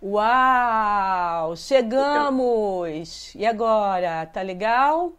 Uau! Chegamos! E agora? Tá legal?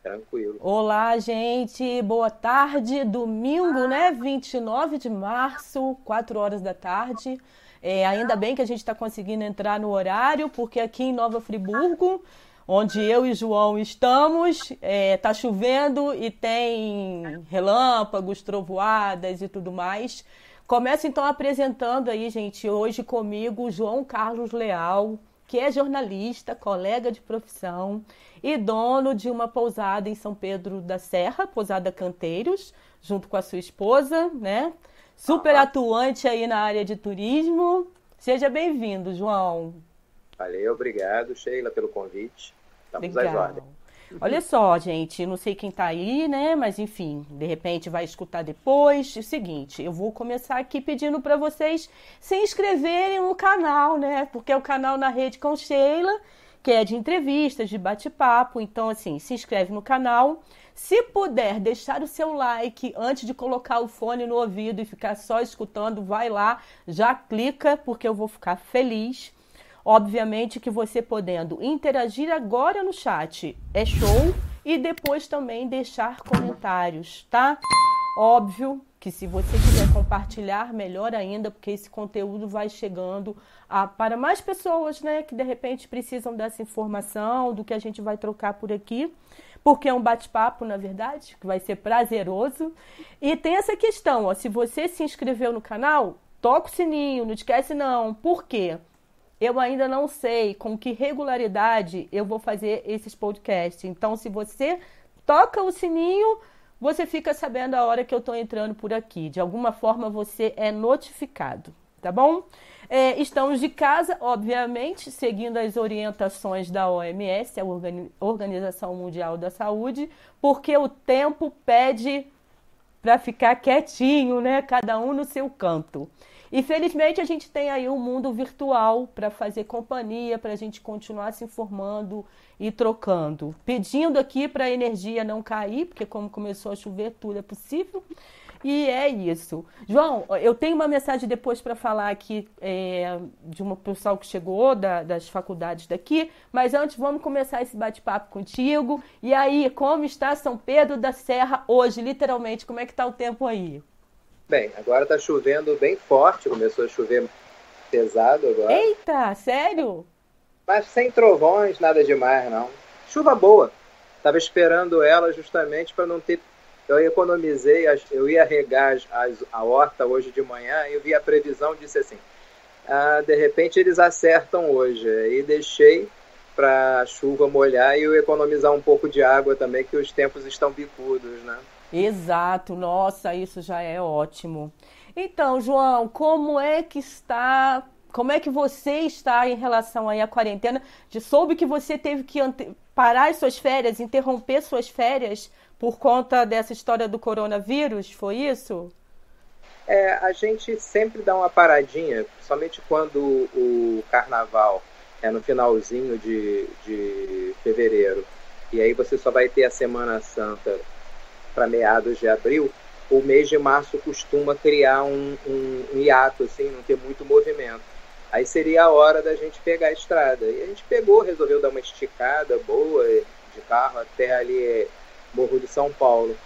Tranquilo. Olá, gente. Boa tarde. Domingo, né? 29 de março, 4 horas da tarde. É, ainda bem que a gente está conseguindo entrar no horário, porque aqui em Nova Friburgo, onde eu e João estamos, está é, tá chovendo e tem relâmpagos, trovoadas e tudo mais. Começo então apresentando aí, gente, hoje comigo o João Carlos Leal, que é jornalista, colega de profissão e dono de uma pousada em São Pedro da Serra, Pousada Canteiros, junto com a sua esposa, né? Super atuante aí na área de turismo. Seja bem-vindo, João. Valeu, obrigado, Sheila, pelo convite. Estamos Legal. às ordens. Olha só, gente, não sei quem tá aí, né? Mas enfim, de repente vai escutar depois. É o seguinte, eu vou começar aqui pedindo para vocês se inscreverem no canal, né? Porque é o canal na rede com Sheila, que é de entrevistas, de bate-papo. Então, assim, se inscreve no canal. Se puder deixar o seu like antes de colocar o fone no ouvido e ficar só escutando, vai lá, já clica, porque eu vou ficar feliz. Obviamente que você podendo interagir agora no chat é show e depois também deixar comentários, tá? Óbvio que se você quiser compartilhar, melhor ainda, porque esse conteúdo vai chegando a, para mais pessoas, né, que de repente precisam dessa informação, do que a gente vai trocar por aqui, porque é um bate-papo, na verdade, que vai ser prazeroso. E tem essa questão, ó, se você se inscreveu no canal, toca o sininho, não esquece não. Por quê? Eu ainda não sei com que regularidade eu vou fazer esses podcasts. Então, se você toca o sininho, você fica sabendo a hora que eu estou entrando por aqui. De alguma forma, você é notificado, tá bom? É, estamos de casa, obviamente, seguindo as orientações da OMS, a Organização Mundial da Saúde, porque o tempo pede para ficar quietinho, né? Cada um no seu canto. E felizmente a gente tem aí um mundo virtual para fazer companhia, para a gente continuar se informando e trocando. Pedindo aqui para a energia não cair, porque como começou a chover, tudo é possível. E é isso. João, eu tenho uma mensagem depois para falar aqui é, de uma pessoal que chegou da, das faculdades daqui, mas antes vamos começar esse bate-papo contigo. E aí, como está São Pedro da Serra hoje, literalmente? Como é que está o tempo aí? Bem, agora tá chovendo bem forte, começou a chover pesado agora. Eita, sério? Mas sem trovões, nada demais, não. Chuva boa. Tava esperando ela justamente para não ter. Eu economizei, eu ia regar as, a horta hoje de manhã e eu vi a previsão disse assim: ah, de repente eles acertam hoje. E deixei para a chuva molhar e eu economizar um pouco de água também, que os tempos estão bicudos, né? Exato, nossa, isso já é ótimo. Então, João, como é que está como é que você está em relação aí à quarentena? De soube que você teve que parar as suas férias, interromper suas férias por conta dessa história do coronavírus, foi isso? É, a gente sempre dá uma paradinha, somente quando o carnaval é no finalzinho de, de fevereiro. E aí você só vai ter a Semana Santa para meados de abril, o mês de março costuma criar um, um, um hiato, assim, não ter muito movimento. Aí seria a hora da gente pegar a estrada. E a gente pegou, resolveu dar uma esticada boa de carro até ali Morro de São Paulo.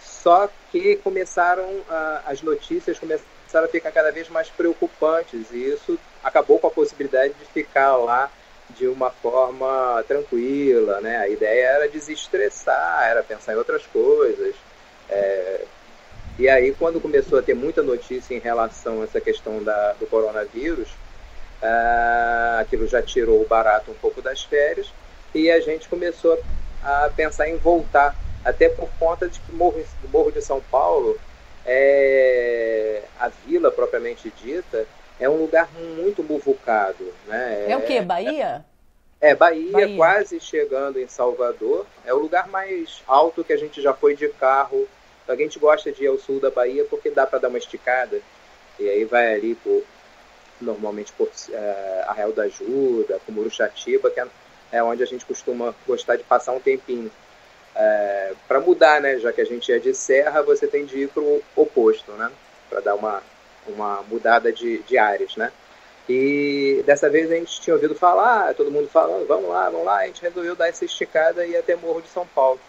Só que começaram a, as notícias começaram a ficar cada vez mais preocupantes e isso acabou com a possibilidade de ficar lá de uma forma tranquila, né? A ideia era desestressar, era pensar em outras coisas. É... E aí, quando começou a ter muita notícia em relação a essa questão da, do coronavírus, uh, aquilo já tirou o barato um pouco das férias e a gente começou a pensar em voltar, até por conta de que Morro, Morro de São Paulo, é, a vila propriamente dita, é um lugar muito muvucado. Né? É o que? Bahia? É, Bahia, Bahia, quase chegando em Salvador. É o lugar mais alto que a gente já foi de carro. A gente gosta de ir ao sul da Bahia porque dá para dar uma esticada. E aí vai ali por, normalmente por é, Arraial da Ajuda, Muruxatiba, que é, é, onde a gente costuma gostar de passar um tempinho. É, para mudar, né? Já que a gente é de serra, você tem de ir para o oposto, né? Para dar uma, uma mudada de, de áreas, né? E dessa vez a gente tinha ouvido falar, todo mundo falando, vamos lá, vamos lá, a gente resolveu dar essa esticada e ir até Morro de São Paulo.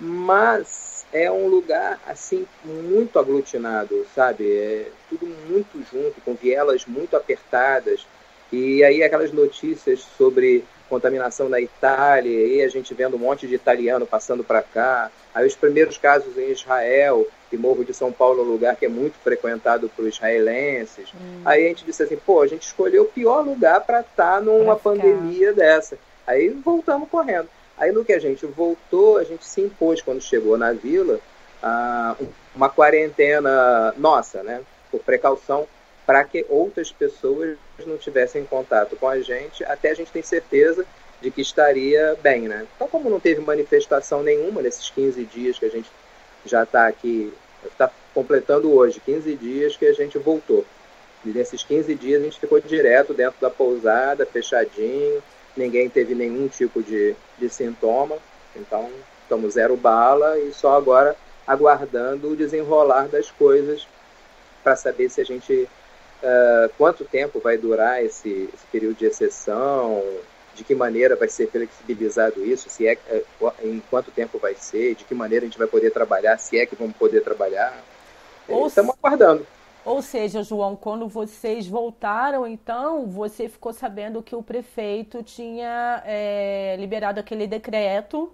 Mas é um lugar assim muito aglutinado, sabe? É tudo muito junto, com vielas muito apertadas. E aí aquelas notícias sobre contaminação na Itália, e a gente vendo um monte de italiano passando para cá. Aí os primeiros casos em Israel, e Morro de São Paulo é um lugar que é muito frequentado por israelenses. Hum. Aí a gente disse assim, pô, a gente escolheu o pior lugar para estar tá numa pandemia dessa. Aí voltamos correndo. Aí no que a gente voltou, a gente se impôs quando chegou na vila, uma quarentena nossa, né? Por precaução, para que outras pessoas não tivessem contato com a gente, até a gente tem certeza de que estaria bem, né? Então, como não teve manifestação nenhuma nesses 15 dias que a gente já está aqui, está completando hoje 15 dias que a gente voltou. E nesses 15 dias a gente ficou direto dentro da pousada, fechadinho, ninguém teve nenhum tipo de, de sintoma, então estamos zero bala e só agora aguardando o desenrolar das coisas para saber se a gente uh, quanto tempo vai durar esse, esse período de exceção, de que maneira vai ser flexibilizado isso, se é, é em quanto tempo vai ser, de que maneira a gente vai poder trabalhar, se é que vamos poder trabalhar. Ou Estamos se... aguardando. Ou seja, João, quando vocês voltaram, então, você ficou sabendo que o prefeito tinha é, liberado aquele decreto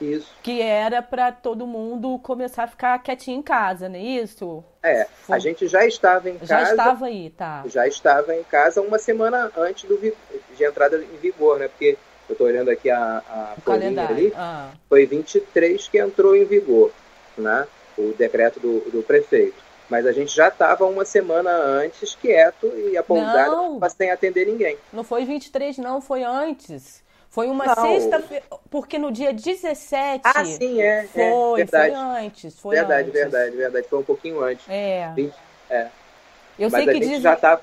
isso. Que era para todo mundo começar a ficar quietinho em casa, não é isso? É, Foi... a gente já estava em casa. Já estava aí, tá. Já estava em casa uma semana antes do, de entrada em vigor, né? Porque eu estou olhando aqui a, a folhinha ali. Ah. Foi 23 que entrou em vigor, né? O decreto do, do prefeito. Mas a gente já estava uma semana antes quieto e a pousada não sem atender ninguém. Não foi 23, não, foi antes. Foi uma sexta-feira, porque no dia 17. Ah, sim, é. foi, é, foi antes. Foi verdade, antes. verdade, verdade. Foi um pouquinho antes. É. 20, é. Eu Mas sei que diz... já tá.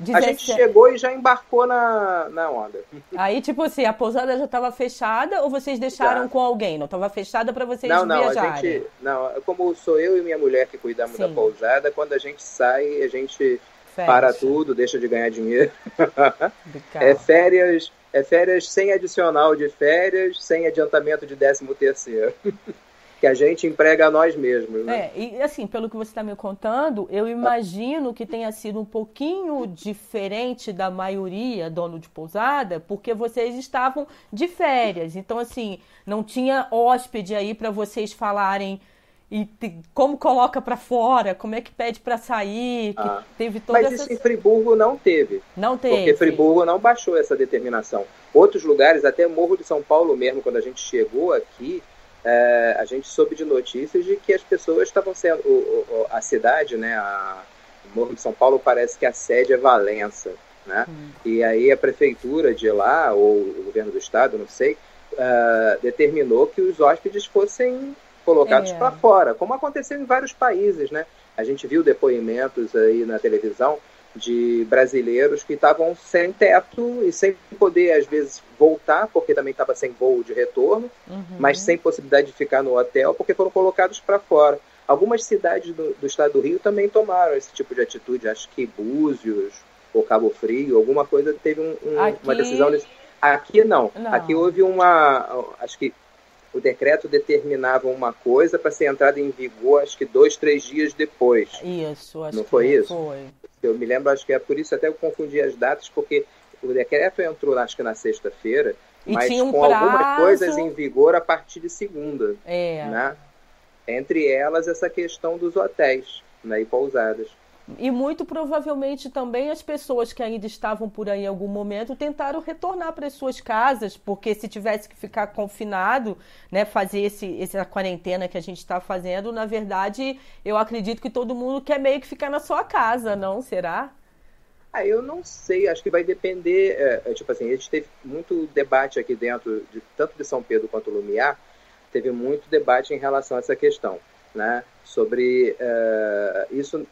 17... A gente chegou e já embarcou na, na onda. Aí, tipo assim, a pousada já estava fechada ou vocês deixaram já. com alguém? Não estava fechada para vocês não, não, viajarem? A gente, não, como sou eu e minha mulher que cuidamos Sim. da pousada, quando a gente sai, a gente Fecha. para tudo, deixa de ganhar dinheiro. é férias é férias sem adicional de férias, sem adiantamento de décimo terceiro. que a gente emprega a nós mesmos. Né? É, e assim, pelo que você está me contando, eu imagino que tenha sido um pouquinho diferente da maioria dono de pousada, porque vocês estavam de férias. Então, assim, não tinha hóspede aí para vocês falarem e te, como coloca para fora, como é que pede para sair, ah, teve toda Mas essa... isso em Friburgo não teve. Não teve. Porque Friburgo não baixou essa determinação. Outros lugares, até Morro de São Paulo mesmo, quando a gente chegou aqui, é, a gente soube de notícias de que as pessoas estavam sendo... O, o, a cidade, né, a, Morro de São Paulo parece que a sede é Valença, né? Hum. E aí a prefeitura de lá, ou o governo do estado, não sei, uh, determinou que os hóspedes fossem colocados é. para fora, como aconteceu em vários países, né? A gente viu depoimentos aí na televisão de brasileiros que estavam sem teto e sem poder, às vezes, voltar, porque também estava sem voo de retorno, uhum. mas sem possibilidade de ficar no hotel, porque foram colocados para fora. Algumas cidades do, do, estado do Rio também tomaram esse tipo de atitude, acho que Búzios ou Cabo Frio, alguma coisa teve um, um, Aqui... uma decisão nesse... Aqui não. não. Aqui houve uma. Acho que o decreto determinava uma coisa para ser entrada em vigor, acho que dois, três dias depois. Isso, acho Não foi que isso? Foi. Eu me lembro, acho que é por isso até eu confundi as datas, porque o decreto entrou, acho que na sexta-feira, mas um com prazo... algumas coisas em vigor a partir de segunda. É. Né? Entre elas, essa questão dos hotéis né, e pousadas. E muito provavelmente também as pessoas que ainda estavam por aí em algum momento tentaram retornar para as suas casas, porque se tivesse que ficar confinado, né, fazer esse, essa quarentena que a gente está fazendo, na verdade, eu acredito que todo mundo quer meio que ficar na sua casa, não? Será? Ah, eu não sei, acho que vai depender. É, é, tipo assim, a gente teve muito debate aqui dentro, de, tanto de São Pedro quanto Lumiar, teve muito debate em relação a essa questão, né? Sobre uh, isso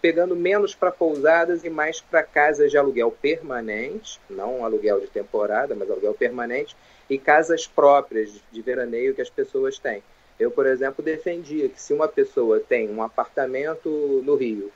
pegando menos para pousadas e mais para casas de aluguel permanente, não aluguel de temporada, mas aluguel permanente, e casas próprias de veraneio que as pessoas têm. Eu, por exemplo, defendia que se uma pessoa tem um apartamento no Rio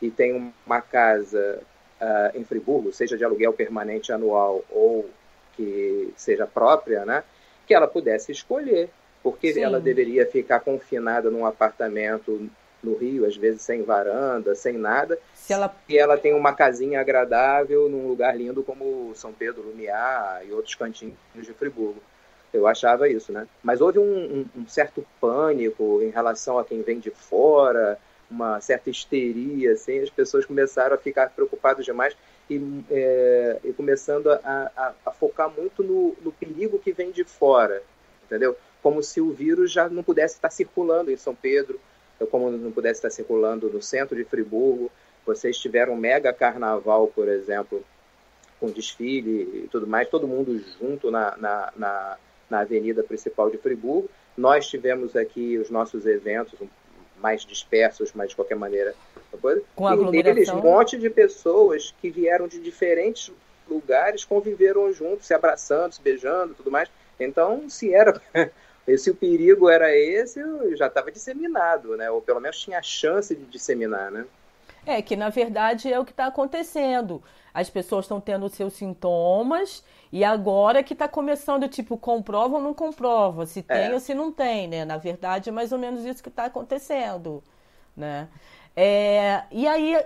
e tem uma casa uh, em Friburgo, seja de aluguel permanente anual ou que seja própria, né, que ela pudesse escolher, porque Sim. ela deveria ficar confinada num apartamento no Rio, às vezes sem varanda, sem nada, se ela... e ela tem uma casinha agradável num lugar lindo como São Pedro, Lumiar e outros cantinhos de Friburgo. Eu achava isso, né? Mas houve um, um, um certo pânico em relação a quem vem de fora, uma certa histeria, assim, as pessoas começaram a ficar preocupadas demais e, é, e começando a, a, a, focar muito no, no perigo que vem de fora, entendeu? Como se o vírus já não pudesse estar circulando em São Pedro, como não pudesse estar circulando no centro de Friburgo. Vocês tiveram um mega carnaval, por exemplo, com desfile e tudo mais, todo mundo junto na, na, na na avenida principal de Friburgo. Nós tivemos aqui os nossos eventos mais dispersos, mas de qualquer maneira. Com e deles, um monte de pessoas que vieram de diferentes lugares, conviveram juntos, se abraçando, se beijando tudo mais. Então, se era. Se o perigo era esse, já estava disseminado, né? Ou pelo menos tinha a chance de disseminar, né? É, que na verdade é o que está acontecendo. As pessoas estão tendo seus sintomas e agora que está começando, tipo, comprova ou não comprova, se tem é. ou se não tem, né? Na verdade, é mais ou menos isso que está acontecendo, né? É, e aí,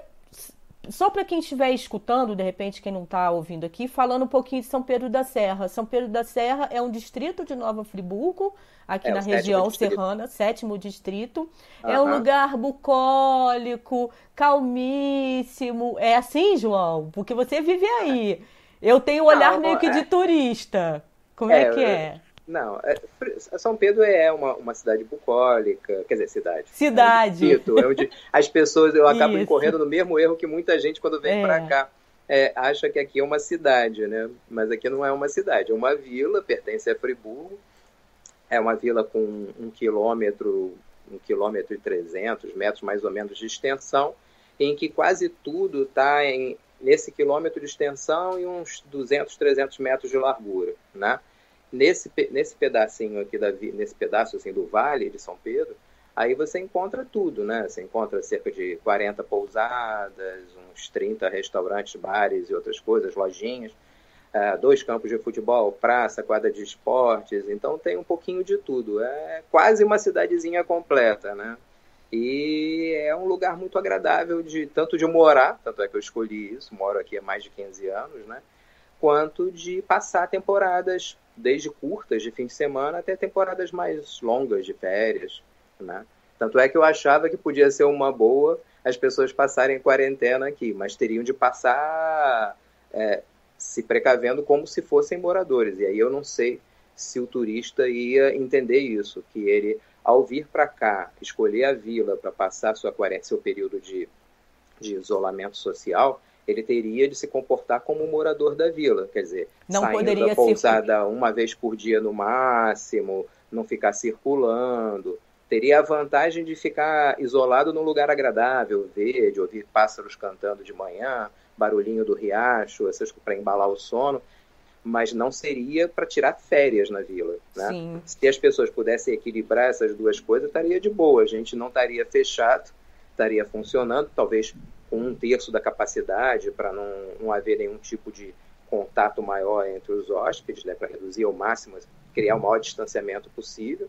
só para quem estiver escutando, de repente, quem não está ouvindo aqui, falando um pouquinho de São Pedro da Serra. São Pedro da Serra é um distrito de Nova Friburgo, aqui é, na região serrana, sétimo distrito. Uhum. É um lugar bucólico, calmíssimo. É assim, João? Porque você vive aí. Eu tenho um olhar não, meio que de é. turista. Como é, é que é? Não, é, São Pedro é uma, uma cidade bucólica, quer dizer, cidade. Cidade. É, um é onde as pessoas, eu acabo incorrendo no mesmo erro que muita gente quando vem é. para cá. É, acha que aqui é uma cidade, né? Mas aqui não é uma cidade, é uma vila, pertence a Friburgo. É uma vila com um quilômetro, um quilômetro e trezentos metros mais ou menos de extensão, em que quase tudo está nesse quilômetro de extensão e uns 200, 300 metros de largura, né? Nesse, nesse pedacinho aqui, da, nesse pedaço assim, do vale de São Pedro, aí você encontra tudo, né? Você encontra cerca de 40 pousadas, uns 30 restaurantes, bares e outras coisas, lojinhas, uh, dois campos de futebol, praça, quadra de esportes, então tem um pouquinho de tudo. É quase uma cidadezinha completa, né? E é um lugar muito agradável de tanto de morar, tanto é que eu escolhi isso, moro aqui há mais de 15 anos, né? Quanto de passar temporadas, desde curtas de fim de semana até temporadas mais longas de férias, né? Tanto é que eu achava que podia ser uma boa as pessoas passarem quarentena aqui, mas teriam de passar é, se precavendo como se fossem moradores. E aí eu não sei se o turista ia entender isso, que ele ao vir para cá, escolher a vila para passar sua quarentena, seu período de, de isolamento social, ele teria de se comportar como um morador da vila, quer dizer, não saindo poderia da pousada uma vez por dia no máximo, não ficar circulando, teria a vantagem de ficar isolado num lugar agradável, verde, ouvir pássaros cantando de manhã, barulhinho do riacho, essas para embalar o sono mas não seria para tirar férias na vila. Né? Se as pessoas pudessem equilibrar essas duas coisas, estaria de boa. A gente não estaria fechado, estaria funcionando, talvez com um terço da capacidade, para não, não haver nenhum tipo de contato maior entre os hóspedes, né, para reduzir ao máximo, criar o maior distanciamento possível.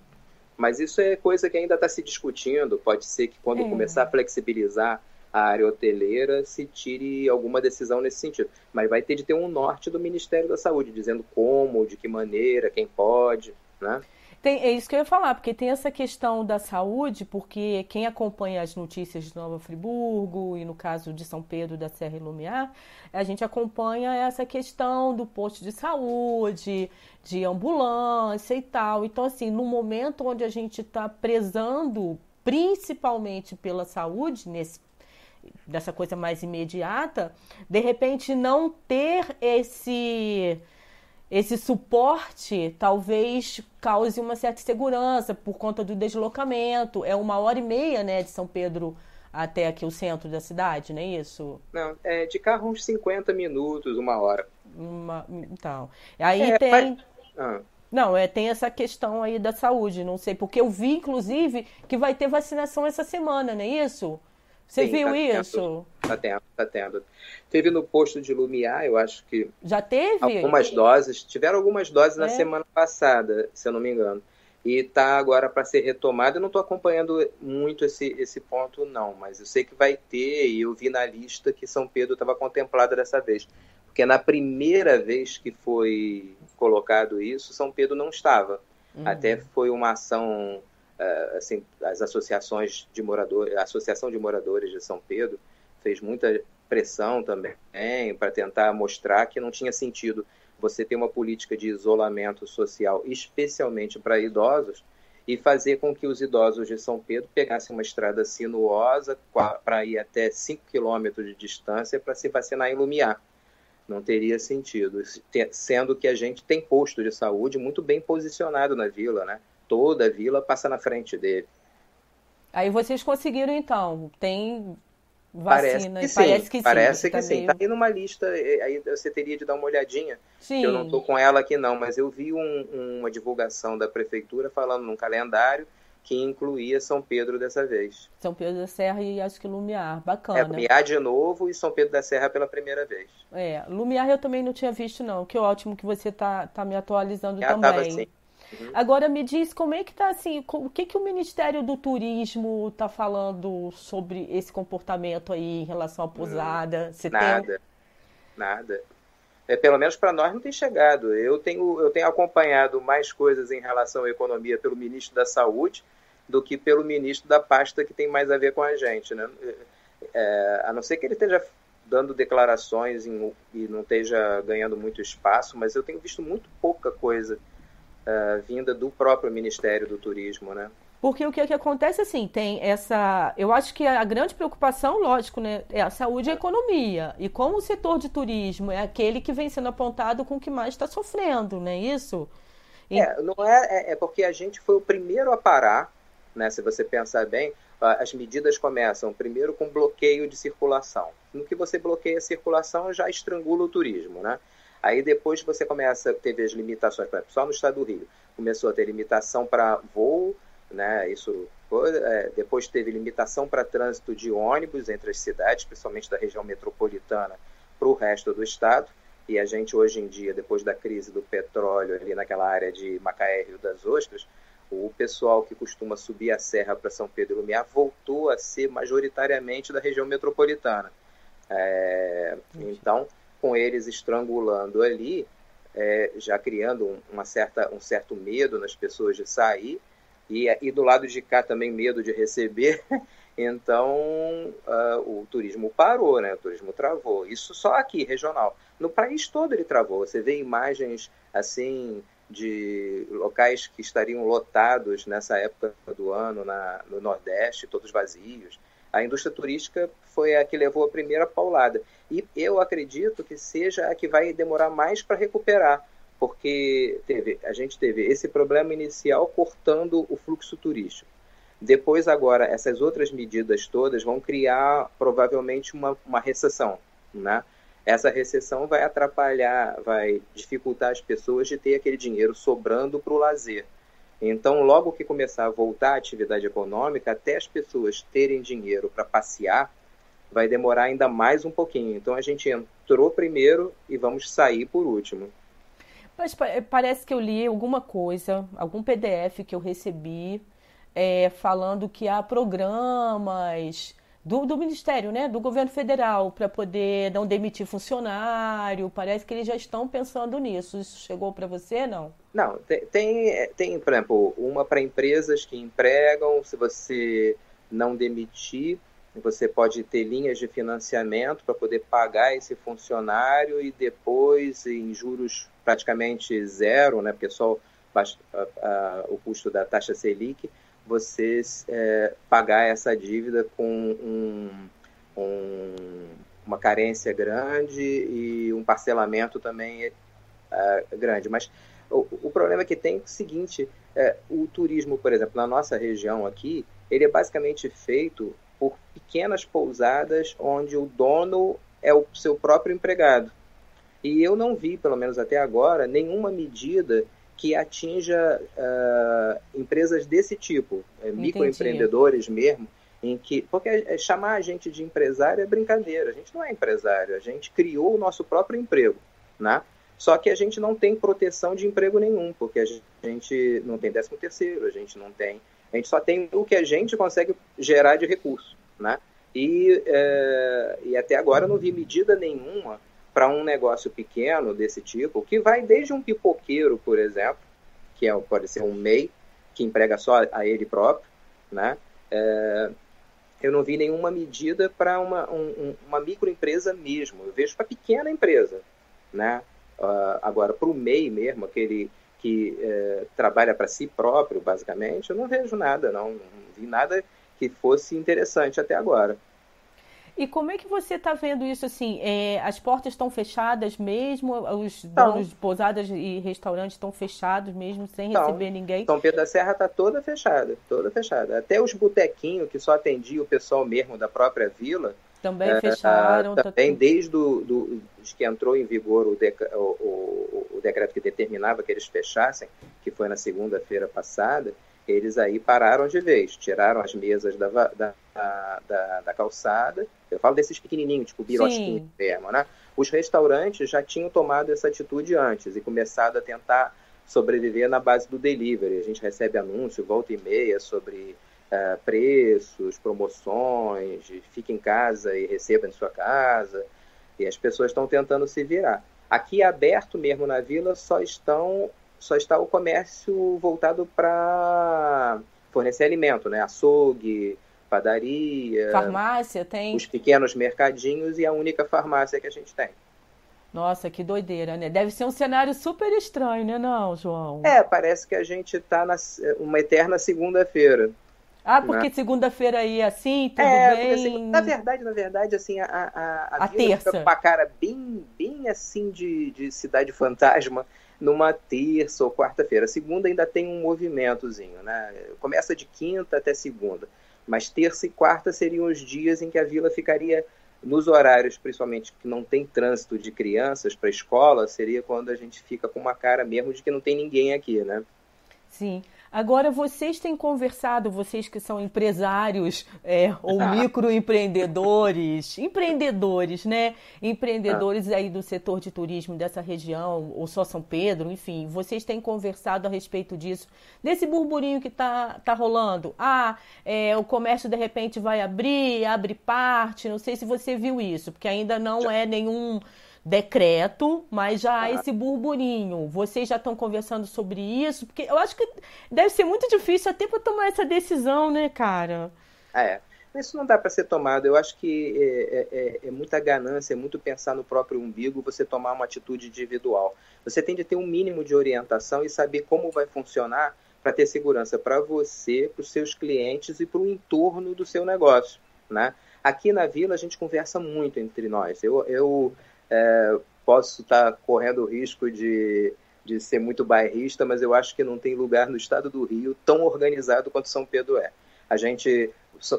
Mas isso é coisa que ainda está se discutindo. Pode ser que quando é. começar a flexibilizar a área hoteleira se tire alguma decisão nesse sentido. Mas vai ter de ter um norte do Ministério da Saúde, dizendo como, de que maneira, quem pode, né? Tem, é isso que eu ia falar, porque tem essa questão da saúde, porque quem acompanha as notícias de Nova Friburgo e no caso de São Pedro da Serra e Lumiar, a gente acompanha essa questão do posto de saúde, de ambulância e tal. Então, assim, no momento onde a gente está prezando principalmente pela saúde, nesse dessa coisa mais imediata, de repente não ter esse esse suporte talvez cause uma certa segurança por conta do deslocamento. É uma hora e meia, né, de São Pedro até aqui o centro da cidade, não é isso? Não, é de carro uns 50 minutos, uma hora. Uma, então, aí é, tem... Ah. Não, é, tem essa questão aí da saúde, não sei, porque eu vi, inclusive, que vai ter vacinação essa semana, não é isso? Você Sim, viu tá isso? Está tendo, está tendo. Teve no posto de Lumiar, eu acho que. Já teve? Algumas doses. Tiveram algumas doses é. na semana passada, se eu não me engano. E está agora para ser retomado. Eu não estou acompanhando muito esse, esse ponto, não, mas eu sei que vai ter, e eu vi na lista que São Pedro estava contemplado dessa vez. Porque na primeira vez que foi colocado isso, São Pedro não estava. Uhum. Até foi uma ação assim, as associações de moradores, a Associação de Moradores de São Pedro fez muita pressão também para tentar mostrar que não tinha sentido você ter uma política de isolamento social, especialmente para idosos, e fazer com que os idosos de São Pedro pegassem uma estrada sinuosa para ir até 5 quilômetros de distância para se vacinar em Lumiar. Não teria sentido, sendo que a gente tem posto de saúde muito bem posicionado na vila, né? Toda a vila passa na frente dele. Aí vocês conseguiram então, tem vacina, parece que parece sim, que parece sim, que tá sim. Meio... Tá aí numa lista, aí você teria de dar uma olhadinha. Sim. Eu não estou com ela aqui não, mas eu vi um, uma divulgação da prefeitura falando num calendário que incluía São Pedro dessa vez. São Pedro da Serra e acho que Lumiar, bacana. É, Lumiar de novo e São Pedro da Serra pela primeira vez. É, Lumiar eu também não tinha visto não, que ótimo que você tá, tá me atualizando Já também. Tava, assim. Uhum. Agora me diz como é que está assim, o que, que o Ministério do Turismo está falando sobre esse comportamento aí em relação à pousada? Você nada, tem... nada. É, pelo menos para nós não tem chegado. Eu tenho, eu tenho acompanhado mais coisas em relação à economia pelo ministro da Saúde do que pelo ministro da pasta que tem mais a ver com a gente. Né? É, a não ser que ele esteja dando declarações em, e não esteja ganhando muito espaço, mas eu tenho visto muito pouca coisa uh, vinda do próprio Ministério do Turismo, né? Porque o que, que acontece assim, tem essa. Eu acho que a grande preocupação, lógico, né, é a saúde e a economia. E como o setor de turismo é aquele que vem sendo apontado com o que mais está sofrendo, não é isso? E... É, não é, é, é, porque a gente foi o primeiro a parar, né? Se você pensar bem, as medidas começam primeiro com bloqueio de circulação. No que você bloqueia a circulação, já estrangula o turismo, né? Aí depois você começa, teve as limitações, por exemplo, só no estado do Rio, começou a ter limitação para voo, né? Isso foi, é, depois teve limitação para trânsito de ônibus entre as cidades, principalmente da região metropolitana, para o resto do estado. E a gente hoje em dia, depois da crise do petróleo ali naquela área de Macaé Rio das Ostras, o pessoal que costuma subir a serra para São Pedro e Lumiar voltou a ser majoritariamente da região metropolitana. É, então, com eles estrangulando ali, é, já criando um, uma certa, um certo medo nas pessoas de sair, e, e do lado de cá também medo de receber. Então, uh, o turismo parou, né? O turismo travou. Isso só aqui, regional. No país todo ele travou. Você vê imagens assim de locais que estariam lotados nessa época do ano na, no Nordeste, todos vazios a indústria turística foi a que levou a primeira paulada. E eu acredito que seja a que vai demorar mais para recuperar, porque teve, a gente teve esse problema inicial cortando o fluxo turístico. Depois, agora, essas outras medidas todas vão criar provavelmente uma, uma recessão. Né? Essa recessão vai atrapalhar, vai dificultar as pessoas de ter aquele dinheiro sobrando para o lazer. Então, logo que começar a voltar a atividade econômica, até as pessoas terem dinheiro para passear, vai demorar ainda mais um pouquinho. Então, a gente entrou primeiro e vamos sair por último. Mas parece que eu li alguma coisa, algum PDF que eu recebi, é, falando que há programas do, do Ministério, né, do governo federal, para poder não demitir funcionário. Parece que eles já estão pensando nisso. Isso chegou para você, não? Não, tem, tem, por exemplo, uma para empresas que empregam, se você não demitir, você pode ter linhas de financiamento para poder pagar esse funcionário e depois, em juros praticamente zero, né, porque só baixa, a, a, o custo da taxa Selic, você é, pagar essa dívida com um, um, uma carência grande e um parcelamento também uh, grande. Mas o, o, problema é que tem o seguinte, é, o turismo, por exemplo, na nossa região aqui, ele é basicamente feito por pequenas pousadas onde o dono é o seu próprio empregado. E eu não vi, pelo menos até agora, nenhuma medida que atinja uh, empresas desse tipo, é, microempreendedores mesmo, em que porque é, chamar a gente de empresário é brincadeira. A gente não é empresário, a gente criou o nosso próprio emprego, né? Só que a gente não tem proteção de emprego nenhum, porque a gente não tem décimo terceiro, a gente não tem, a gente só tem o que a gente consegue gerar de recurso, né? E, é, e até agora eu não vi medida nenhuma para um negócio pequeno desse tipo, que vai desde um pipoqueiro, por exemplo, que é, pode ser um MEI, que emprega só a ele próprio, né? É, eu não vi nenhuma medida para uma, um, uma microempresa mesmo. Eu vejo para pequena empresa, né? Uh, agora, para o MEI mesmo, aquele que é, trabalha para si próprio, basicamente, eu não vejo nada, não, não vi nada que fosse interessante até agora. E como é que você está vendo isso assim? É, as portas estão fechadas mesmo? Os donos de pousadas e restaurantes estão fechados mesmo, sem receber ninguém? São Pedro da Serra está toda fechada, toda fechada. Até os botequinhos que só atendiam o pessoal mesmo da própria vila. Também é, fecharam. Tá também, tá... desde do, do, que entrou em vigor o, deca, o, o, o decreto que determinava que eles fechassem, que foi na segunda-feira passada, eles aí pararam de vez, tiraram as mesas da, da, da, da calçada. Eu falo desses pequenininhos, tipo birosquinho mesmo, né? Os restaurantes já tinham tomado essa atitude antes e começado a tentar sobreviver na base do delivery. A gente recebe anúncio volta e meia sobre uh, preços, promoções, fique em casa e receba em sua casa. E as pessoas estão tentando se virar. Aqui aberto mesmo na vila só estão só está o comércio voltado para fornecer alimento, né? Açougue, padaria, farmácia tem os pequenos mercadinhos e a única farmácia que a gente tem. Nossa, que doideira, né? Deve ser um cenário super estranho, né, não, João? É, parece que a gente está na uma eterna segunda-feira. Ah, porque né? segunda-feira aí é assim, tudo é, bem? Assim, na verdade, na verdade, assim, a, a, a, a terça. fica com uma cara bem, bem assim de, de cidade fantasma numa terça ou quarta-feira. Segunda ainda tem um movimentozinho, né? Começa de quinta até segunda. Mas terça e quarta seriam os dias em que a vila ficaria nos horários, principalmente que não tem trânsito de crianças para a escola, seria quando a gente fica com uma cara mesmo de que não tem ninguém aqui, né? Sim. Agora, vocês têm conversado, vocês que são empresários é, ou ah. microempreendedores, empreendedores, né? Empreendedores aí do setor de turismo dessa região, ou só São Pedro, enfim, vocês têm conversado a respeito disso, desse burburinho que tá, tá rolando. Ah, é, o comércio de repente vai abrir, abre parte, não sei se você viu isso, porque ainda não é nenhum decreto, mas já há ah. esse burburinho. Vocês já estão conversando sobre isso? Porque eu acho que deve ser muito difícil até para tomar essa decisão, né, cara? É. Isso não dá para ser tomado. Eu acho que é, é, é, é, muita ganância, é muito pensar no próprio umbigo você tomar uma atitude individual. Você tem de ter um mínimo de orientação e saber como vai funcionar para ter segurança para você, para os seus clientes e para o entorno do seu negócio. Né? Aqui na vila a gente conversa muito entre nós. Eu, eu é, posso estar correndo o risco de, de ser muito bairrista, mas eu acho que não tem lugar no estado do Rio tão organizado quanto São Pedro é. A gente,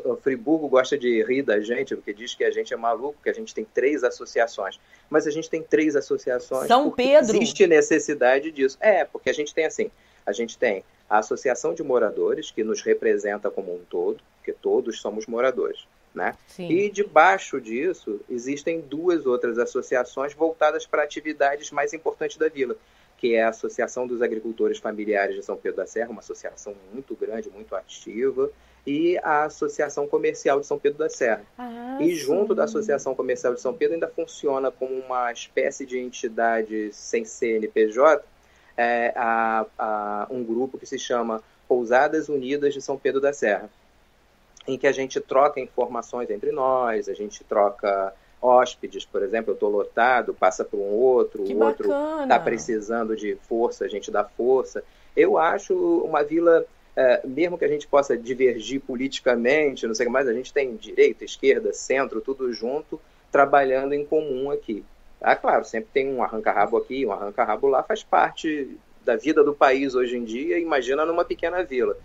o Friburgo gosta de rir da gente, porque diz que a gente é maluco, que a gente tem três associações. Mas a gente tem três associações. São Pedro. Existe necessidade disso. É, porque a gente tem assim, a gente tem a Associação de Moradores, que nos representa como um todo, porque todos somos moradores. Né? E debaixo disso existem duas outras associações voltadas para atividades mais importantes da vila, que é a Associação dos Agricultores Familiares de São Pedro da Serra, uma associação muito grande, muito ativa, e a Associação Comercial de São Pedro da Serra. Ah, e junto sim. da Associação Comercial de São Pedro ainda funciona como uma espécie de entidade sem CNPJ, é, a, a, um grupo que se chama Pousadas Unidas de São Pedro da Serra em que a gente troca informações entre nós, a gente troca hóspedes, por exemplo, eu estou lotado, passa para um outro, o outro está precisando de força, a gente dá força. Eu acho uma vila, é, mesmo que a gente possa divergir politicamente, não sei o que mais, a gente tem direita, esquerda, centro, tudo junto, trabalhando em comum aqui. Ah, claro, sempre tem um arranca-rabo aqui, um arranca-rabo lá, faz parte da vida do país hoje em dia, imagina numa pequena vila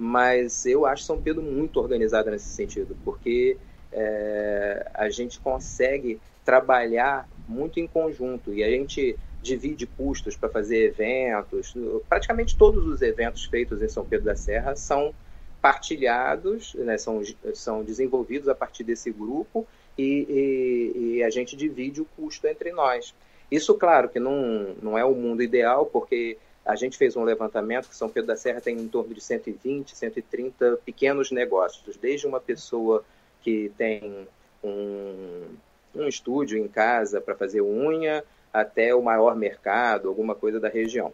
mas eu acho São Pedro muito organizado nesse sentido, porque é, a gente consegue trabalhar muito em conjunto e a gente divide custos para fazer eventos. Praticamente todos os eventos feitos em São Pedro da Serra são partilhados, né, são, são desenvolvidos a partir desse grupo e, e, e, a gente divide o custo entre nós. Isso, claro, que não, não é o mundo ideal, porque a gente fez um levantamento que São Pedro da Serra tem em torno de 120, 130 pequenos negócios, desde uma pessoa que tem um, um estúdio em casa para fazer unha, até o maior mercado, alguma coisa da região.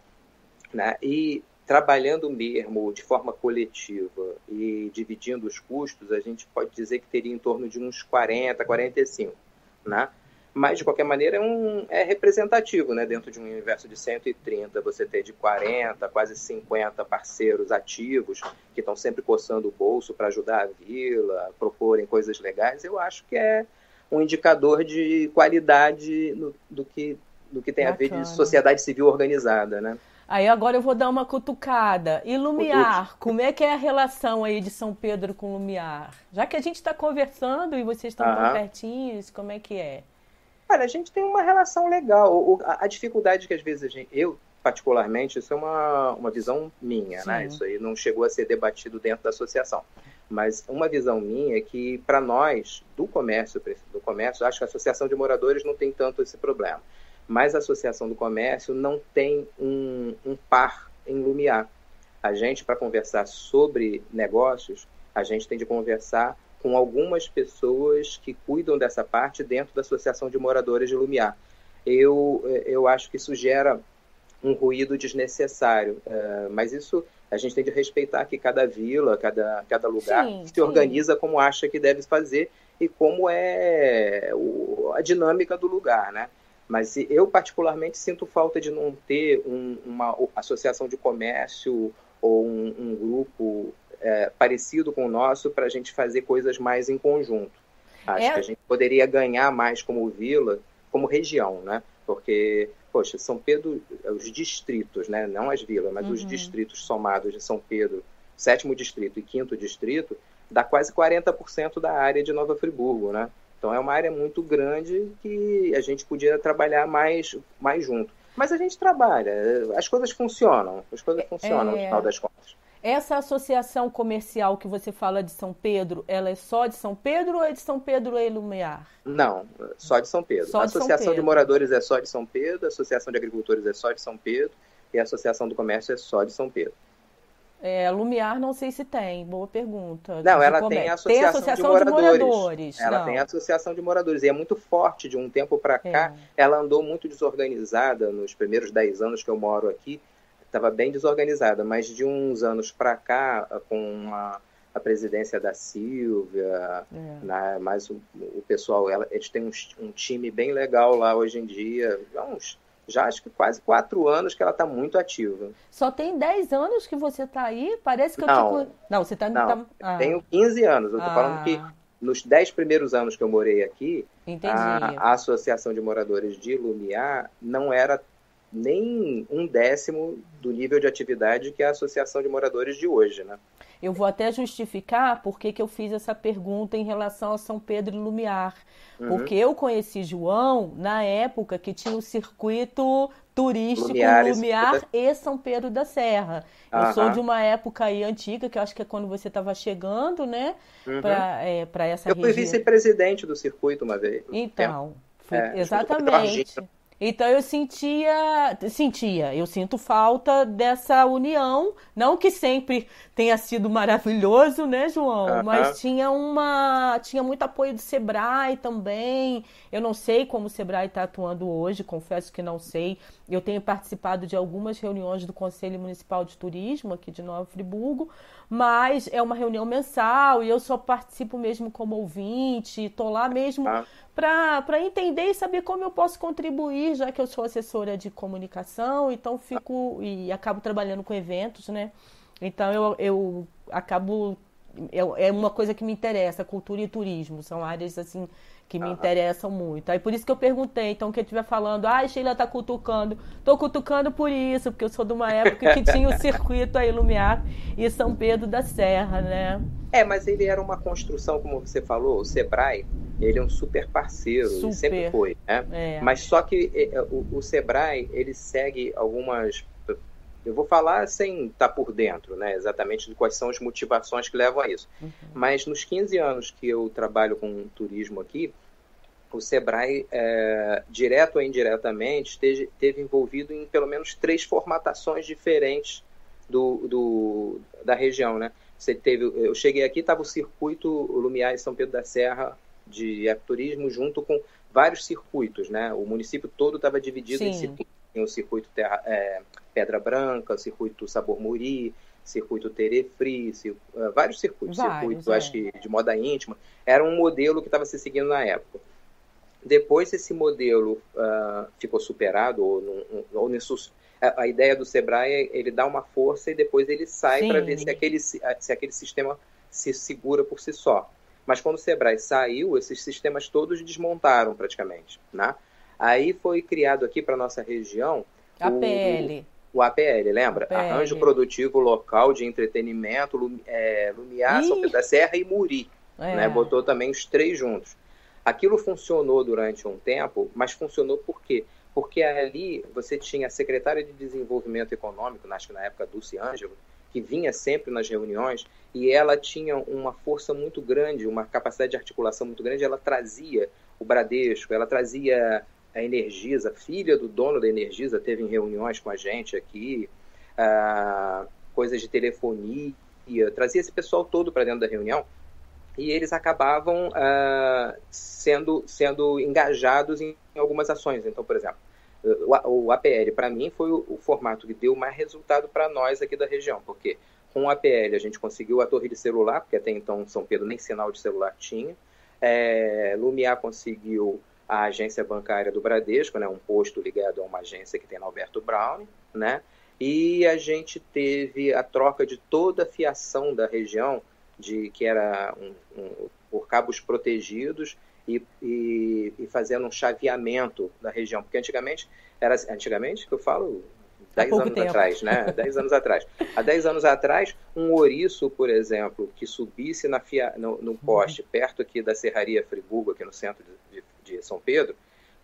Né? E trabalhando mesmo de forma coletiva e dividindo os custos, a gente pode dizer que teria em torno de uns 40, 45, né? Mas, de qualquer maneira, é, um, é representativo, né? Dentro de um universo de 130, você ter de 40, quase 50 parceiros ativos que estão sempre coçando o bolso para ajudar a vila, proporem coisas legais, eu acho que é um indicador de qualidade no, do, que, do que tem Bacana. a ver de sociedade civil organizada, né? Aí agora eu vou dar uma cutucada. E Lumiar, como é que é a relação aí de São Pedro com Lumiar? Já que a gente está conversando e vocês estão tão pertinhos, como é que é? Olha, a gente tem uma relação legal. a, dificuldade que às vezes a gente, eu particularmente, isso é uma, uma visão minha, né? Sim. né? Isso aí não chegou a ser debatido dentro da associação. Mas uma visão minha é que, para nós, do comércio, do comércio, acho que a associação de moradores não tem tanto esse problema mas a Associação do Comércio não tem um, um par em Lumiar. A gente, para conversar sobre negócios, a gente tem de conversar com algumas pessoas que cuidam dessa parte dentro da Associação de Moradores de Lumiar. Eu, eu acho que isso gera um ruído desnecessário, uh, mas isso a gente tem de respeitar que cada vila, cada, cada lugar sim, se sim. organiza como acha que deve fazer e como é o, a dinâmica do lugar, né? Mas eu, particularmente, sinto falta de não ter um, uma associação de comércio ou um, um grupo é, parecido com o nosso para a gente fazer coisas mais em conjunto. Acho é... que a gente poderia ganhar mais como vila, como região, né? Porque, poxa, São Pedro, os distritos, né? Não as vilas, mas uhum. os distritos somados de São Pedro, sétimo distrito e quinto distrito, dá quase 40% da área de Nova Friburgo, né? Então é uma área muito grande que a gente podia trabalhar mais, mais junto. Mas a gente trabalha, as coisas funcionam, as coisas é, funcionam é... no final das contas. Essa associação comercial que você fala de São Pedro, ela é só de São Pedro ou é de São Pedro e Lumiar? Não, só de São Pedro. Só a Associação de Moradores é só de São Pedro, a Associação de Agricultores é só de São Pedro e a Associação do Comércio é só de São Pedro. É, Lumiar não sei se tem, boa pergunta. Não, ela tem a associação, tem associação de, moradores. de, moradores. Ela não. tem a associação de moradores e é muito forte de um tempo para cá. É. Ela andou muito desorganizada nos primeiros dez anos que eu moro aqui, estava bem desorganizada, mas de uns anos para cá, com a, a, presidência da Silvia, é. né, mais o, o pessoal, ela, eles têm um, um, time bem legal lá hoje em dia, uns já acho que quase quatro anos que ela está muito ativa. Só tem dez anos que você está aí? Parece que não, eu tipo... Não, você está... Não, tá... ah. tenho 15 anos. Eu estou ah. falando que nos dez primeiros anos que eu morei aqui, a, a, Associação de Moradores de Lumiar não era nem um décimo do nível de atividade que a Associação de Moradores de hoje, né? Eu vou até justificar por que eu fiz essa pergunta em relação a São Pedro e Lumiar. Uhum. Porque eu conheci João na época que tinha o circuito turístico Lumiares, Lumiar e São Pedro da Serra. Eu uhum. sou de uma época aí antiga, que eu acho que é quando você estava chegando, né? Uhum. Para é, essa eu região. Eu fui vice-presidente do circuito uma vez. Então, foi, é, exatamente. Então eu sentia, sentia, eu sinto falta dessa união, não que sempre tenha sido maravilhoso, né, João, mas tinha uma, tinha muito apoio do Sebrae também. Eu não sei como o Sebrae está atuando hoje, confesso que não sei. Eu tenho participado de algumas reuniões do Conselho Municipal de Turismo aqui de Nova Friburgo, mas é uma reunião mensal e eu só participo mesmo como ouvinte, estou lá mesmo ah para entender e saber como eu posso contribuir, já que eu sou assessora de comunicação, então fico e acabo trabalhando com eventos, né? Então eu, eu acabo. É, é uma coisa que me interessa, cultura e turismo, são áreas assim que me interessam muito. Aí por isso que eu perguntei, então quem estiver falando, ah, Sheila tá cutucando, tô cutucando por isso, porque eu sou de uma época que tinha o circuito aí Lumiar e São Pedro da Serra, né? É, mas ele era uma construção, como você falou, o Sebrae, ele é um super parceiro, super. sempre foi, né? É. Mas só que é, é, o, o Sebrae, ele segue algumas Eu vou falar sem estar por dentro, né, exatamente de quais são as motivações que levam a isso. Uhum. Mas nos 15 anos que eu trabalho com turismo aqui, o Sebrae, é, direto ou indiretamente, esteve, teve envolvido em pelo menos três formatações diferentes do, do da região, né? Você teve, eu cheguei aqui, estava o circuito Lumiar em São Pedro da Serra de ecoturismo junto com vários circuitos, né? O município todo estava dividido Sim. em circuitos. Tem o circuito terra, é, Pedra Branca, circuito Sabor Muri, circuito Terefri, uh, vários circuitos, vários, circuito, é. acho que de moda íntima. Era um modelo que estava se seguindo na época. Depois esse modelo uh, ficou superado, ou, ou, ou a, a, ideia do Sebrae é ele dá uma força e depois ele sai para ver se aquele, se aquele sistema se segura por si só. Mas quando o Sebrae saiu, esses sistemas todos desmontaram praticamente. Né? Aí foi criado aqui para nossa região APL. O, o APL, lembra? APL. Arranjo Produtivo Local de Entretenimento, Lum, é, Lumiar, São Pedro da Serra e Muri. É. Né? Botou também os três juntos. Aquilo funcionou durante um tempo, mas funcionou por quê? Porque ali você tinha a secretária de Desenvolvimento Econômico, acho que na época Dulce Ângelo, que vinha sempre nas reuniões, e ela tinha uma força muito grande, uma capacidade de articulação muito grande, ela trazia o Bradesco, ela trazia a Energisa, filha do dono da Energisa, teve em reuniões com a gente aqui, ah, coisas de telefonia, trazia esse pessoal todo para dentro da reunião, e eles acabavam uh, sendo, sendo engajados em algumas ações. Então, por exemplo, o, o APL, para mim, foi o, o, formato que deu mais resultado para nós aqui da região, porque com o APL a gente conseguiu a torre de celular, porque até então São Pedro nem sinal de celular tinha. É, Lumiar conseguiu a agência bancária do Bradesco, né, um posto ligado a uma agência que tem na Alberto Brown, né? E a gente teve a troca de toda a fiação da região de que era um, um, por cabos protegidos e, e, e, fazendo um chaveamento da região, porque antigamente era antigamente que eu falo 10 anos tempo. atrás, né? 10 anos atrás. Há 10 anos atrás, um ouriço, por exemplo, que subisse na fia, no, no poste uhum. perto aqui da Serraria Friburgo, aqui no centro de, de, de São Pedro,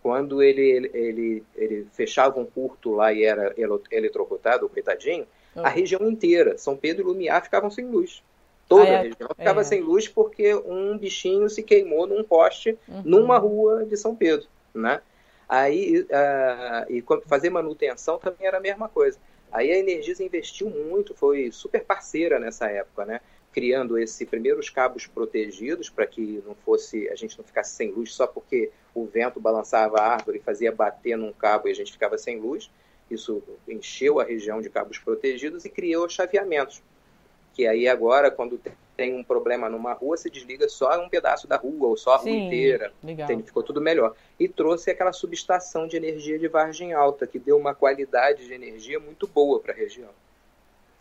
quando ele, ele, ele fechava um curto lá e era eletrocutado, coitadinho, uhum. a região inteira, São Pedro e Lumiar, ficavam sem luz. Toda ah, a região ficava é. sem luz porque um bichinho se queimou num poste uhum. numa rua de São Pedro, né? Aí, uh, e fazer manutenção também era a mesma coisa. Aí a Energisa investiu muito, foi super parceira nessa época, né? Criando esses primeiros cabos protegidos para que não fosse a gente não ficasse sem luz só porque o vento balançava a árvore e fazia bater num cabo e a gente ficava sem luz. Isso encheu a região de cabos protegidos e criou chaveamentos que aí agora, quando tem um problema numa rua, se desliga só um pedaço da rua, ou só a Sim, rua inteira. Legal. Ficou tudo melhor. E trouxe aquela subestação de energia de Vargem Alta, que deu uma qualidade de energia muito boa para a região.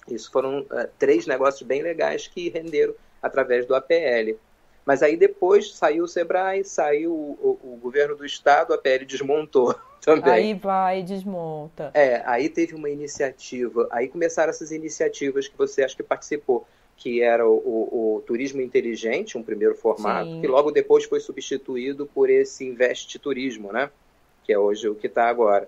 Isso foram uh, três negócios bem legais que renderam através do APL. Mas aí depois saiu o Sebrae, saiu o, o, o governo do estado, a APL desmontou também. Aí vai e desmonta. É, aí teve uma iniciativa, aí começaram essas iniciativas que você acha que participou, que era o, o, o Turismo Inteligente, um primeiro formato, Sim. que logo depois foi substituído por esse Investe Turismo, né? Que é hoje o que está agora.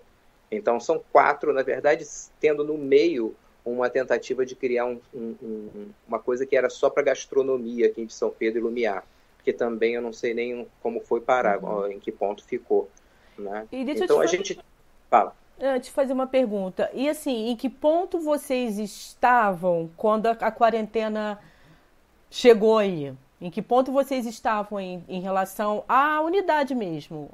Então são quatro, na verdade, tendo no meio uma tentativa de criar um, um, um, uma coisa que era só para gastronomia aqui de São Pedro e Lumiar, que também eu não sei nem como foi parar, uhum. em que ponto ficou. Né? então a gente fala. Eu te fazer uma pergunta. E assim, em que ponto vocês estavam quando a, a quarentena chegou aí? Em que ponto vocês estavam em, em relação à unidade mesmo?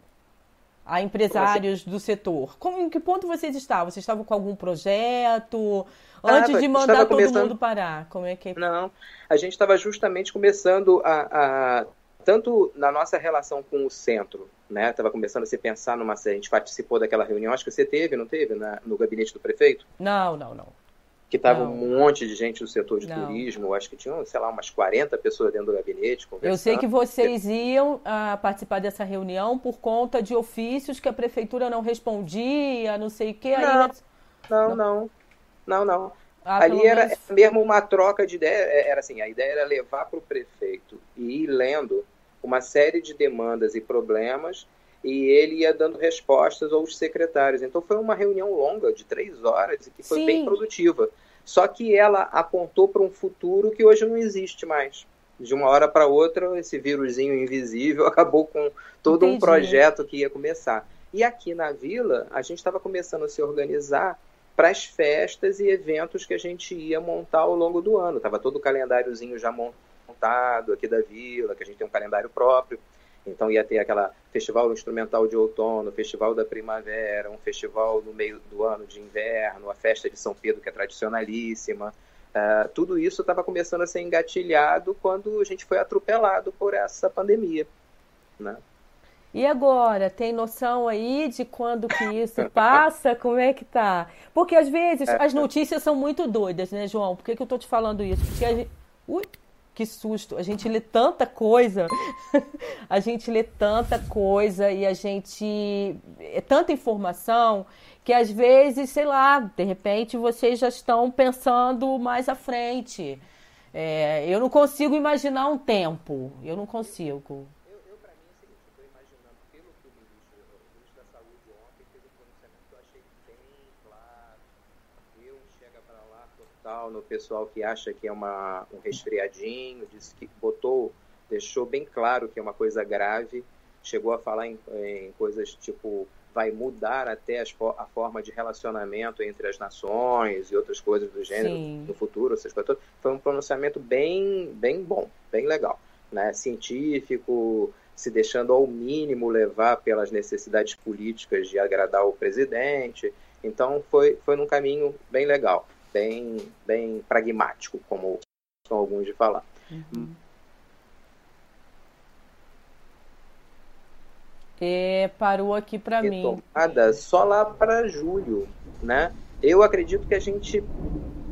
A empresários do setor? Como, em que ponto vocês estavam? Vocês estavam com algum projeto? Antes de mandar todo começando... mundo parar? Como é que é? Não, a gente estava justamente começando a, a tanto na nossa relação com o centro, né? Estava começando a se pensar numa. A gente participou daquela reunião, acho que você teve, não teve, na, no gabinete do prefeito? Não, não, não. Que tava não. um monte de gente do setor de não. turismo, acho que tinham, sei lá, umas 40 pessoas dentro do gabinete. Eu sei que vocês iam uh, participar dessa reunião por conta de ofícios que a prefeitura não respondia, não sei o quê. Não, aí... não, não, não, não. Ah, Ali era menos... mesmo uma troca de ideia, é, era assim, a ideia era levar para o prefeito e ir lendo uma série de demandas e problemas e ele ia dando respostas aos secretários. Então foi uma reunião longa, de três horas, e que foi Sim. bem produtiva. Só que ela apontou para um futuro que hoje não existe mais. De uma hora para outra, esse vírusinho invisível acabou com todo Entendi. um projeto que ia começar. E aqui na vila, a gente estava começando a se organizar para as festas e eventos que a gente ia montar ao longo do ano. Tava todo o calendáriozinho já montado aqui da vila, que a gente tem um calendário próprio. Então ia ter aquela festival instrumental de outono, festival da primavera, um festival no meio do ano de inverno, a festa de São Pedro que é tradicionalíssima. Uh, tudo isso estava começando a ser engatilhado quando a gente foi atropelado por essa pandemia, né? E agora, tem noção aí de quando que isso passa? Como é que tá? Porque às vezes é. as notícias são muito doidas, né, João? Por que, que eu tô te falando isso? Porque a gente... Ui, que susto! A gente lê tanta coisa, a gente lê tanta coisa e a gente. É tanta informação que às vezes, sei lá, de repente vocês já estão pensando mais à frente. É, eu não consigo imaginar um tempo. Eu não consigo. No pessoal que acha que é uma, um resfriadinho, disse que botou, deixou bem claro que é uma coisa grave, chegou a falar em, em coisas tipo vai mudar até as, a forma de relacionamento entre as nações e outras coisas do gênero Sim. no futuro, essas coisas Foi um pronunciamento bem, bem bom, bem legal, né? Científico, se deixando ao mínimo levar pelas necessidades políticas de agradar o presidente. Então foi, foi num caminho bem legal bem, bem pragmático, como são alguns de falar. Uhum. E parou aqui para mim. Tomada só lá para julho, né? Eu acredito que a gente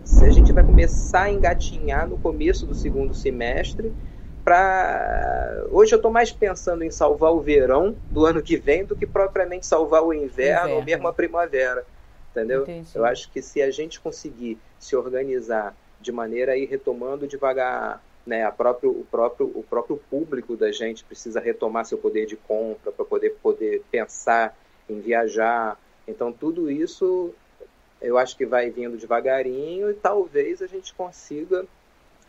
se a gente vai começar a engatinhar no começo do segundo semestre para hoje eu estou mais pensando em salvar o verão do ano que vem do que propriamente salvar o inverno, inverno. ou mesmo a primavera entendeu? Entendi. Eu acho que se a gente conseguir se organizar de maneira a ir retomando devagar, né, a próprio, o, próprio, o próprio público da gente precisa retomar seu poder de compra para poder, poder pensar em viajar. Então, tudo isso eu acho que vai vindo devagarinho e talvez a gente consiga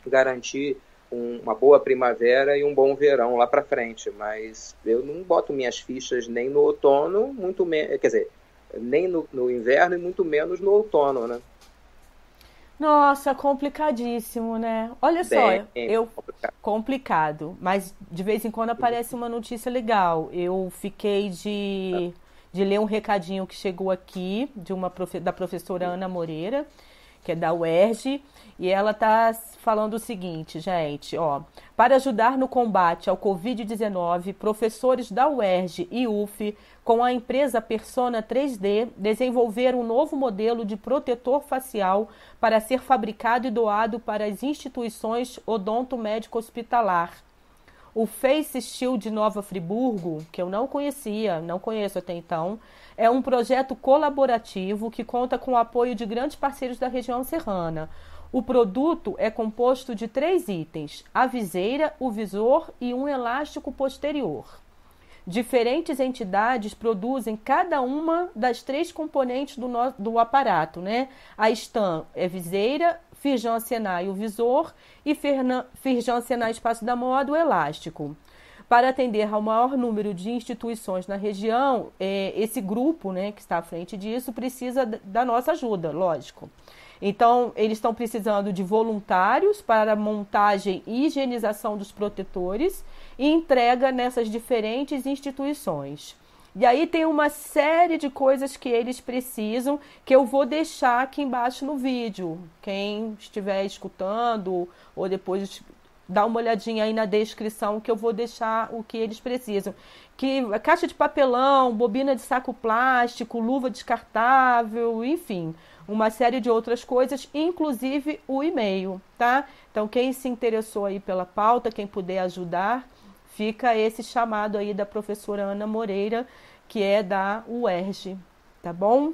garantir um, uma boa primavera e um bom verão lá para frente. Mas eu não boto minhas fichas nem no outono, muito menos. Quer dizer, nem no, no inverno e muito menos no outono, né? Nossa, complicadíssimo, né? Olha Bem, só, eu complicado. complicado, mas de vez em quando aparece uma notícia legal. Eu fiquei de, de ler um recadinho que chegou aqui de uma da professora Ana Moreira, que é da UERJ, e ela está falando o seguinte, gente, ó, para ajudar no combate ao Covid-19, professores da UERJ e UF, com a empresa Persona 3D, desenvolveram um novo modelo de protetor facial para ser fabricado e doado para as instituições odonto-médico hospitalar. O Face Shield Nova Friburgo, que eu não conhecia, não conheço até então, é um projeto colaborativo que conta com o apoio de grandes parceiros da região serrana. O produto é composto de três itens: a viseira, o visor e um elástico posterior. Diferentes entidades produzem cada uma das três componentes do, no, do aparato, né? A Stan é viseira, Firjan Senai o visor e Firjan Senai Espaço da Moda o elástico. Para atender ao maior número de instituições na região, é, esse grupo né, que está à frente disso precisa da nossa ajuda, lógico. Então, eles estão precisando de voluntários para montagem e higienização dos protetores e entrega nessas diferentes instituições. E aí tem uma série de coisas que eles precisam que eu vou deixar aqui embaixo no vídeo. Quem estiver escutando ou depois dá uma olhadinha aí na descrição que eu vou deixar o que eles precisam. Que caixa de papelão, bobina de saco plástico, luva descartável, enfim, uma série de outras coisas, inclusive o e-mail, tá? Então, quem se interessou aí pela pauta, quem puder ajudar, fica esse chamado aí da professora Ana Moreira, que é da UERJ, tá bom?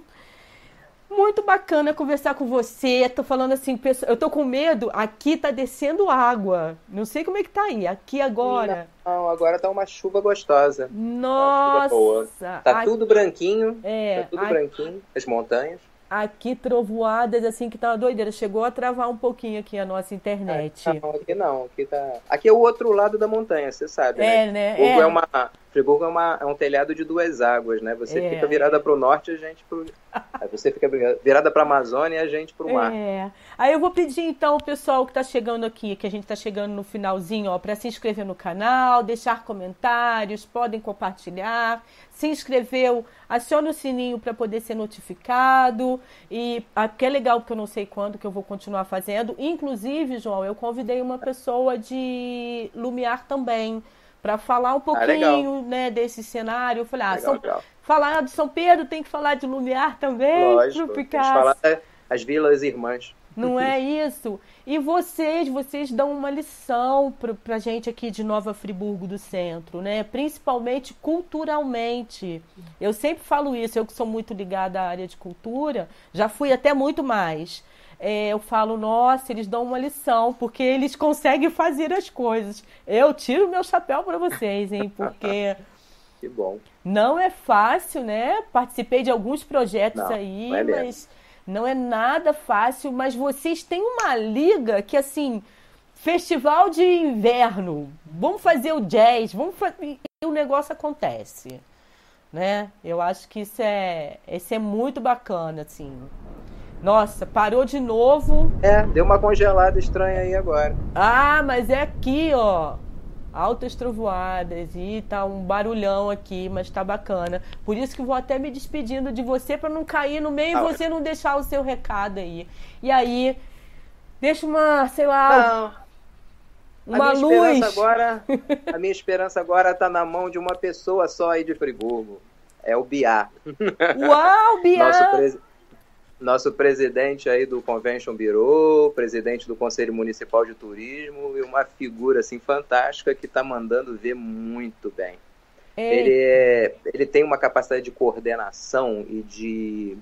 Muito bacana conversar com você. Tô falando assim, eu tô com medo. Aqui tá descendo água. Não sei como é que tá aí. Aqui agora. Não, agora tá uma chuva gostosa. Nossa! Chuva tá aqui... tudo branquinho. É. Tá tudo aqui... branquinho. As montanhas aqui trovoadas assim que tá uma doideira. Chegou a travar um pouquinho aqui a nossa internet. É, não, aqui não, aqui tá. Aqui é o outro lado da montanha, você sabe. É, né? né? É, é uma. Friburgo é, uma, é um telhado de duas águas, né? Você é, fica virada para o norte e a gente pro. você fica virada para a Amazônia e a gente para o mar. É. Aí eu vou pedir então o pessoal que está chegando aqui, que a gente está chegando no finalzinho, ó, para se inscrever no canal, deixar comentários, podem compartilhar se inscreveu, acione o sininho para poder ser notificado. E que é legal, porque eu não sei quando que eu vou continuar fazendo. Inclusive, João, eu convidei uma pessoa de Lumiar também para falar um ah, pouquinho ah, né, desse cenário. Eu falei, ah, legal, São... Legal. falar de São Pedro tem que falar de Lumiar também. Lógico, tem que falar as vilas irmãs. Não é isso? E vocês, vocês dão uma lição para a gente aqui de Nova Friburgo do Centro, né? Principalmente culturalmente. Eu sempre falo isso, eu que sou muito ligada à área de cultura, já fui até muito mais. É, eu falo, nossa, eles dão uma lição, porque eles conseguem fazer as coisas. Eu tiro meu chapéu para vocês, hein? Porque. que bom. Não é fácil, né? Participei de alguns projetos não, aí, não é mas não é nada fácil, mas vocês têm uma liga que, assim, festival de inverno, vamos fazer o jazz, vamos fazer... e o negócio acontece, né? Eu acho que isso é, isso é muito bacana, assim. Nossa, parou de novo. É, deu uma congelada estranha aí agora. Ah, mas é aqui, ó altas trovoadas e tá um barulhão aqui, mas tá bacana. Por isso que vou até me despedindo de você para não cair no meio ah, e você não deixar o seu recado aí. E aí, deixa uma, sei lá, não. uma a minha luz. Esperança agora, a minha esperança agora tá na mão de uma pessoa só aí de Friburgo. É o Biá. Uau, Biá! Nosso, nosso presidente aí do Convention Bureau, presidente do Conselho Municipal de Turismo e uma figura assim fantástica que está mandando ver muito bem. Ele, é, ele tem uma capacidade de coordenação e de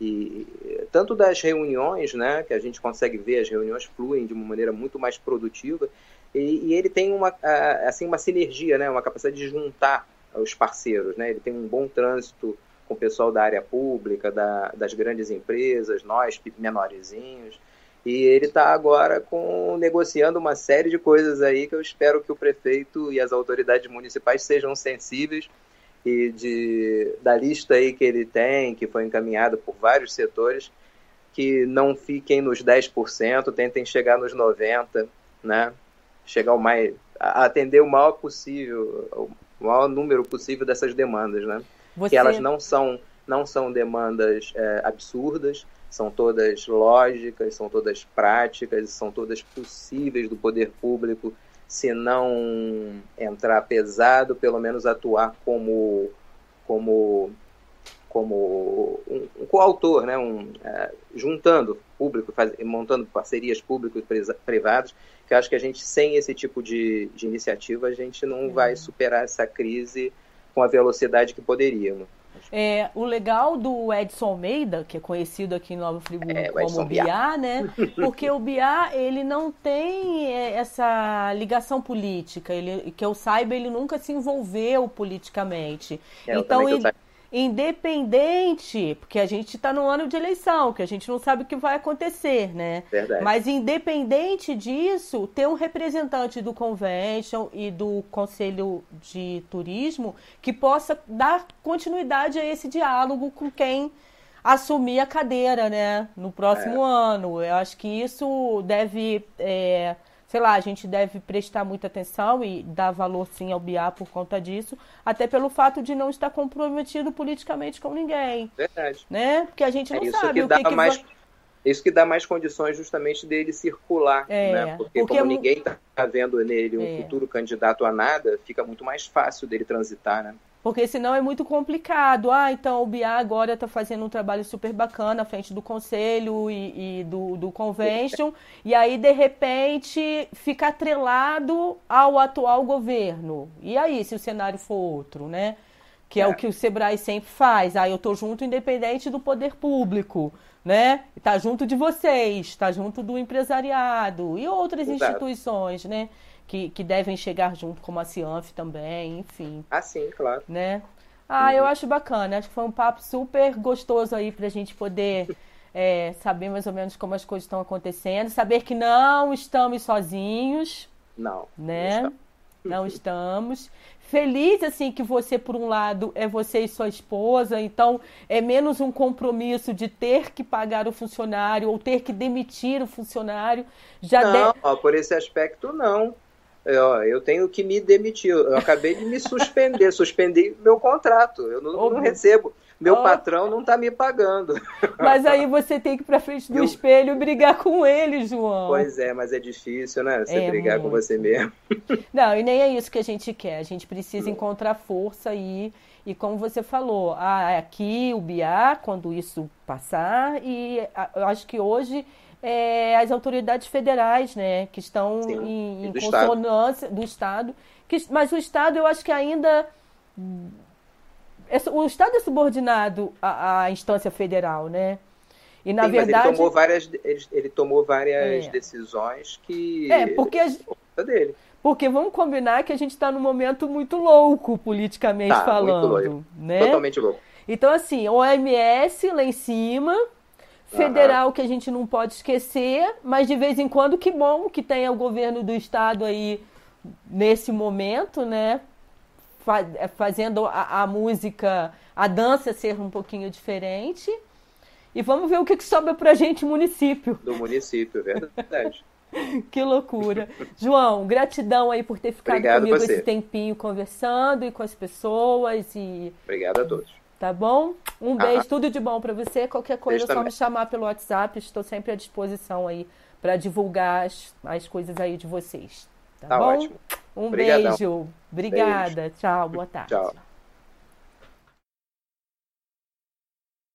e, tanto das reuniões, né, que a gente consegue ver as reuniões fluem de uma maneira muito mais produtiva e, e ele tem uma assim uma sinergia, né, uma capacidade de juntar os parceiros, né, ele tem um bom trânsito com o pessoal da área pública, da, das grandes empresas, nós menorzinhos. E ele está agora com, negociando uma série de coisas aí que eu espero que o prefeito e as autoridades municipais sejam sensíveis e de, da lista aí que ele tem, que foi encaminhada por vários setores, que não fiquem nos 10%, tentem chegar nos 90%, né? Chegar ao mais. atender o maior possível, o maior número possível dessas demandas, né? Você... que elas não são, não são demandas é, absurdas, são todas lógicas, são todas práticas, são todas possíveis do poder público, se não entrar pesado, pelo menos atuar como como como um, um coautor, né, um, é, juntando público, faz, montando parcerias públicos privadas, que eu acho que a gente sem esse tipo de, de iniciativa a gente não é. vai superar essa crise com a velocidade que poderíamos. É, o legal do Edson Almeida, que é conhecido aqui em Nova Friburgo é, como Biá, né? Porque o Biá, ele não tem é, essa ligação política. Ele, que eu saiba, ele nunca se envolveu politicamente. É, então, ele, independente, porque a gente está no ano de eleição, que a gente não sabe o que vai acontecer, né? Verdade. Mas independente disso, ter um representante do convention e do conselho de turismo que possa dar continuidade a esse diálogo com quem assumir a cadeira, né? No próximo é. ano. Eu acho que isso deve é, sei lá, a gente deve prestar muita atenção e dar valor sim ao BIA por conta disso, até pelo fato de não estar comprometido politicamente com ninguém. Verdade. Né? Porque a gente não é sabe que o que, que mais... vai... Isso que dá mais condições justamente dele circular, é, né? Porque, porque como ninguém está vendo nele um é. futuro candidato a nada, fica muito mais fácil dele transitar, né? Porque senão é muito complicado. Ah, então o BIA agora está fazendo um trabalho super bacana à frente do conselho e, e do, do convention, e aí, de repente, fica atrelado ao atual governo. E aí, se o cenário for outro, né? que é, é, o que o Sebrae sempre faz. Ah, eu estou junto independente do poder público, né? Está junto de vocês, está junto do empresariado e outras Exato. instituições, né? Que, que devem chegar junto, como a Cianf também, enfim. Ah, sim, claro. Né? Ah, eu acho bacana. Acho que foi um papo super gostoso aí para a gente poder é, saber mais ou menos como as coisas estão acontecendo, saber que não estamos sozinhos. Não. Né? Não, não estamos. Feliz, assim, que você, por um lado, é você e sua esposa, então é menos um compromisso de ter que pagar o funcionário ou ter que demitir o funcionário. Já não, de... ó, por esse aspecto, não. Eu, eu tenho que me demitir. Eu acabei de me suspender, suspender meu contrato. Eu não, não recebo. Meu oh. patrão não está me pagando. Mas aí você tem que ir para frente do eu... espelho e brigar com ele, João. Pois é, mas é difícil, né? Você é brigar muito. com você mesmo. Não, e nem é isso que a gente quer. A gente precisa encontrar força aí. E como você falou, ah, aqui o BIA, quando isso passar, e eu acho que hoje é, as autoridades federais, né, que estão Sim, em, em do consonância estado. do Estado. Que, mas o Estado, eu acho que ainda. O Estado é subordinado à, à instância federal, né? E na Sim, verdade. ele tomou várias, ele, ele tomou várias é. decisões que. É, porque. A, dele. Porque vamos combinar que a gente está num momento muito louco, politicamente tá, falando. Muito louco. Né? Totalmente louco. Então, assim, OMS lá em cima, federal uhum. que a gente não pode esquecer, mas de vez em quando que bom que tenha o governo do estado aí nesse momento, né? É, fazendo a, a música, a dança ser um pouquinho diferente. E vamos ver o que, que sobra pra gente município. Do município, é verdade. que loucura. João, gratidão aí por ter ficado Obrigado comigo esse tempinho conversando e com as pessoas. E... Obrigado a todos. Tá bom? Um ah. beijo, tudo de bom para você. Qualquer coisa é só me chamar pelo WhatsApp. Estou sempre à disposição aí para divulgar as, as coisas aí de vocês. Tá, tá bom? Ótimo. Um Obrigadão. beijo. Obrigada. Beijo. Tchau. Boa tarde. Tchau.